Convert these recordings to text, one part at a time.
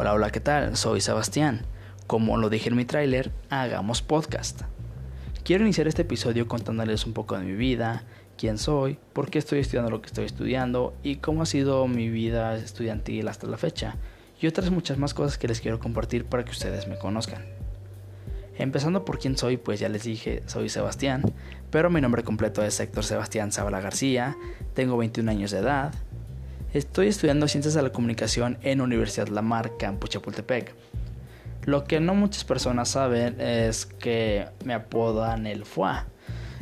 Hola, hola, ¿qué tal? Soy Sebastián. Como lo dije en mi tráiler, hagamos podcast. Quiero iniciar este episodio contándoles un poco de mi vida, quién soy, por qué estoy estudiando lo que estoy estudiando y cómo ha sido mi vida estudiantil hasta la fecha, y otras muchas más cosas que les quiero compartir para que ustedes me conozcan. Empezando por quién soy, pues ya les dije, soy Sebastián, pero mi nombre completo es Héctor Sebastián Zabala García, tengo 21 años de edad, Estoy estudiando Ciencias de la Comunicación en Universidad Lamar, Campus Chapultepec. Lo que no muchas personas saben es que me apodan el FUA.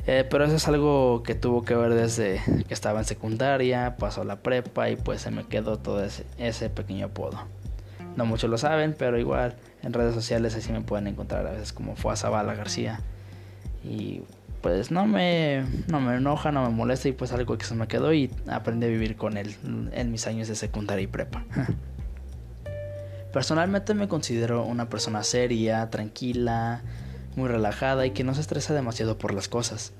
Eh, pero eso es algo que tuvo que ver desde que estaba en secundaria, pasó la prepa y pues se me quedó todo ese, ese pequeño apodo. No muchos lo saben, pero igual en redes sociales así me pueden encontrar a veces como FUA Zabala García. Y pues no me, no me enoja, no me molesta y pues algo que se me quedó y aprendí a vivir con él en mis años de secundaria y prepa. Personalmente me considero una persona seria, tranquila, muy relajada y que no se estresa demasiado por las cosas.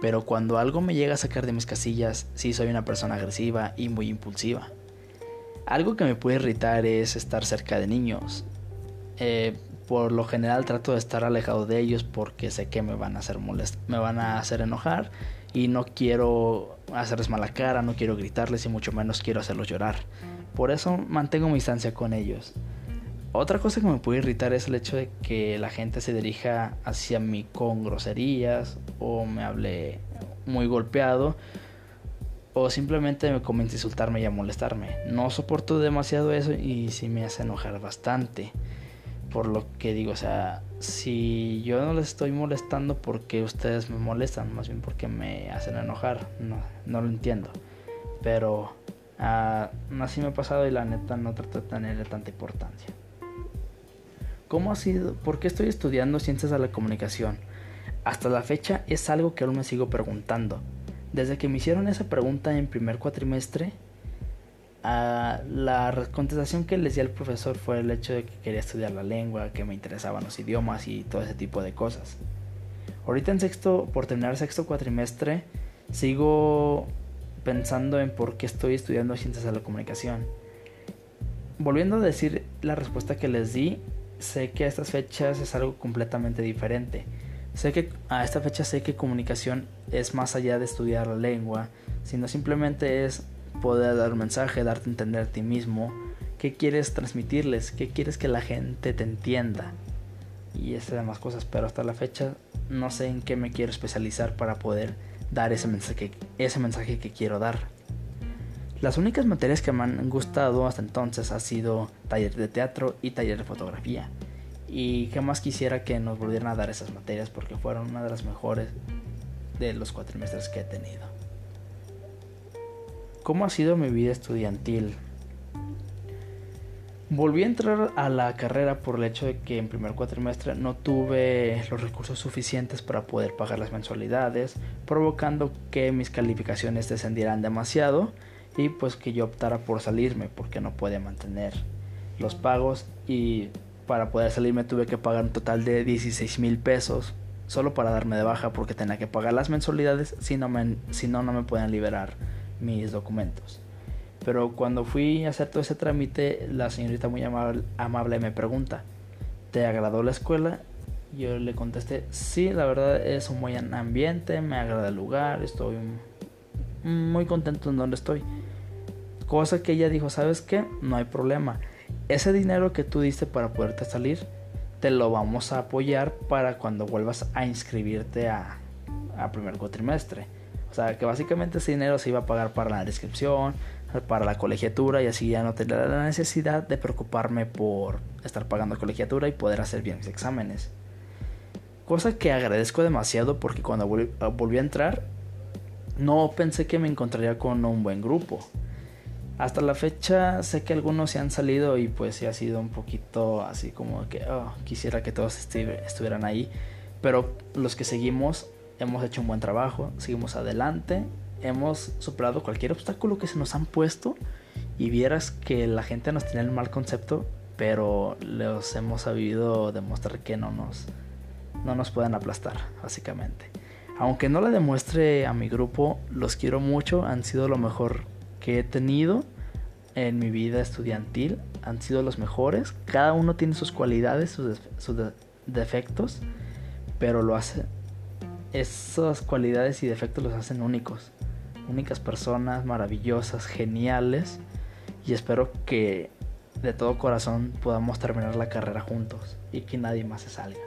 Pero cuando algo me llega a sacar de mis casillas, sí soy una persona agresiva y muy impulsiva. Algo que me puede irritar es estar cerca de niños. Eh, por lo general trato de estar alejado de ellos porque sé que me van a hacer molest me van a hacer enojar y no quiero hacerles mala cara, no quiero gritarles y mucho menos quiero hacerlos llorar. Por eso mantengo mi distancia con ellos. Otra cosa que me puede irritar es el hecho de que la gente se dirija hacia mí con groserías o me hable muy golpeado o simplemente me comience a insultarme y a molestarme. No soporto demasiado eso y sí me hace enojar bastante por lo que digo, o sea, si yo no les estoy molestando porque ustedes me molestan, más bien porque me hacen enojar, no, no lo entiendo. Pero uh, así me ha pasado y la neta no trato de tenerle tanta importancia. ¿Cómo ha sido? ¿Por qué estoy estudiando ciencias de la comunicación? Hasta la fecha es algo que aún me sigo preguntando. Desde que me hicieron esa pregunta en primer cuatrimestre, la contestación que les di al profesor fue el hecho de que quería estudiar la lengua, que me interesaban los idiomas y todo ese tipo de cosas. Ahorita en sexto, por terminar sexto cuatrimestre, sigo pensando en por qué estoy estudiando ciencias de la comunicación. Volviendo a decir la respuesta que les di, sé que a estas fechas es algo completamente diferente. Sé que a esta fecha sé que comunicación es más allá de estudiar la lengua, sino simplemente es poder dar un mensaje, darte a entender a ti mismo, qué quieres transmitirles, qué quieres que la gente te entienda y esas demás cosas, pero hasta la fecha no sé en qué me quiero especializar para poder dar ese mensaje, ese mensaje que quiero dar. Las únicas materias que me han gustado hasta entonces ha sido taller de teatro y taller de fotografía. Y qué más quisiera que nos volvieran a dar esas materias porque fueron una de las mejores de los cuatrimestres que he tenido. ¿Cómo ha sido mi vida estudiantil? Volví a entrar a la carrera por el hecho de que en primer cuatrimestre no tuve los recursos suficientes para poder pagar las mensualidades, provocando que mis calificaciones descendieran demasiado y pues que yo optara por salirme porque no podía mantener los pagos y para poder salirme tuve que pagar un total de 16 mil pesos solo para darme de baja porque tenía que pagar las mensualidades si no, si no, no me pueden liberar mis documentos. Pero cuando fui a hacer todo ese trámite, la señorita muy amable, me pregunta, ¿te agradó la escuela? Yo le contesté, sí, la verdad es un buen ambiente, me agrada el lugar, estoy muy contento en donde estoy. Cosa que ella dijo, ¿sabes qué? No hay problema. Ese dinero que tú diste para poderte salir, te lo vamos a apoyar para cuando vuelvas a inscribirte a, a primer cuatrimestre. O sea, que básicamente ese dinero se iba a pagar para la descripción, para la colegiatura y así ya no tendría la necesidad de preocuparme por estar pagando colegiatura y poder hacer bien mis exámenes. Cosa que agradezco demasiado porque cuando volví a entrar no pensé que me encontraría con un buen grupo. Hasta la fecha sé que algunos se han salido y pues sí ha sido un poquito así como que oh, quisiera que todos estuvieran ahí. Pero los que seguimos hemos hecho un buen trabajo, seguimos adelante, hemos superado cualquier obstáculo que se nos han puesto y vieras que la gente nos tiene el mal concepto, pero los hemos sabido demostrar que no nos, no nos pueden aplastar, básicamente. Aunque no le demuestre a mi grupo, los quiero mucho, han sido lo mejor que he tenido en mi vida estudiantil han sido los mejores. Cada uno tiene sus cualidades, sus, defectos, pero lo hace. Esas cualidades y defectos los hacen únicos. Únicas personas, maravillosas, geniales. Y espero que de todo corazón podamos terminar la carrera juntos y que nadie más se salga.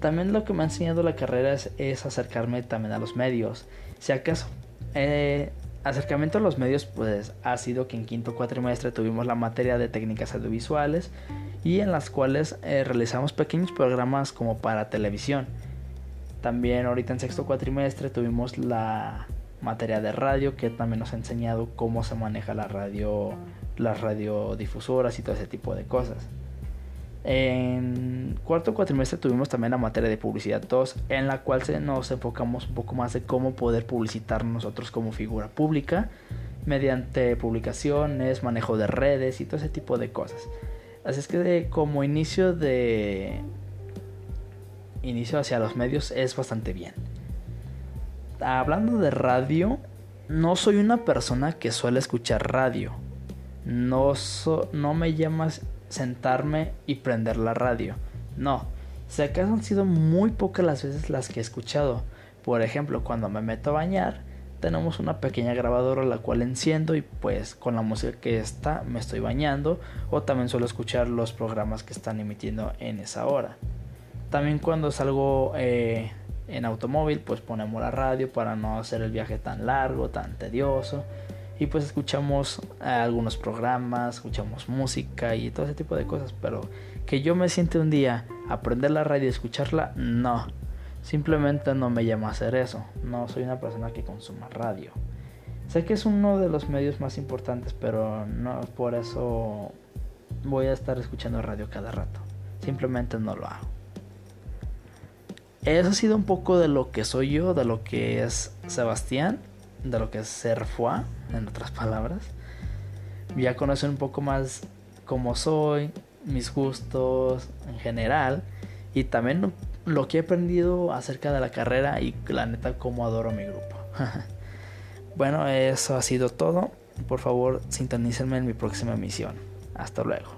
También lo que me ha enseñado la carrera es, acercarme también a los medios. Si acaso, eh, acercamiento a los medios pues ha sido que en quinto cuatrimestre tuvimos la materia de técnicas audiovisuales y en las cuales eh, realizamos pequeños programas como para televisión. También ahorita en sexto cuatrimestre tuvimos la materia de radio que también nos ha enseñado cómo se maneja la radio, las radiodifusoras y todo ese tipo de cosas. En cuarto cuatrimestre tuvimos también la materia de publicidad 2, en la cual nos enfocamos un poco más de cómo poder publicitar nosotros como figura pública mediante publicaciones, manejo de redes y todo ese tipo de cosas. Así es que como inicio de inicio hacia los medios es bastante bien. Hablando de radio, no soy una persona que suele escuchar radio. No, no me llamas sentarme y prender la radio. No, si acaso han sido muy pocas las veces las que he escuchado. Por ejemplo, cuando me meto a bañar, tenemos una pequeña grabadora la cual enciendo y pues con la música que está me estoy bañando o también suelo escuchar los programas que están emitiendo en esa hora. También cuando salgo eh, en automóvil pues ponemos la radio para no hacer el viaje tan largo, tan tedioso y pues escuchamos algunos programas, escuchamos música y todo ese tipo de cosas, pero que yo me siente un día aprender la radio y escucharla, no. Simplemente no me llama a hacer eso. No soy una persona que consuma radio. Sé que es uno de los medios más importantes, pero no por eso voy a estar escuchando radio cada rato. Simplemente no lo hago. Eso ha sido un poco de lo que soy yo, de lo que es Sebastián de lo que es ser foie, en otras palabras. Ya conocen un poco más cómo soy, mis gustos en general y también lo que he aprendido acerca de la carrera y la neta cómo adoro mi grupo. bueno, eso ha sido todo. Por favor, sintonícenme en mi próxima emisión. Hasta luego.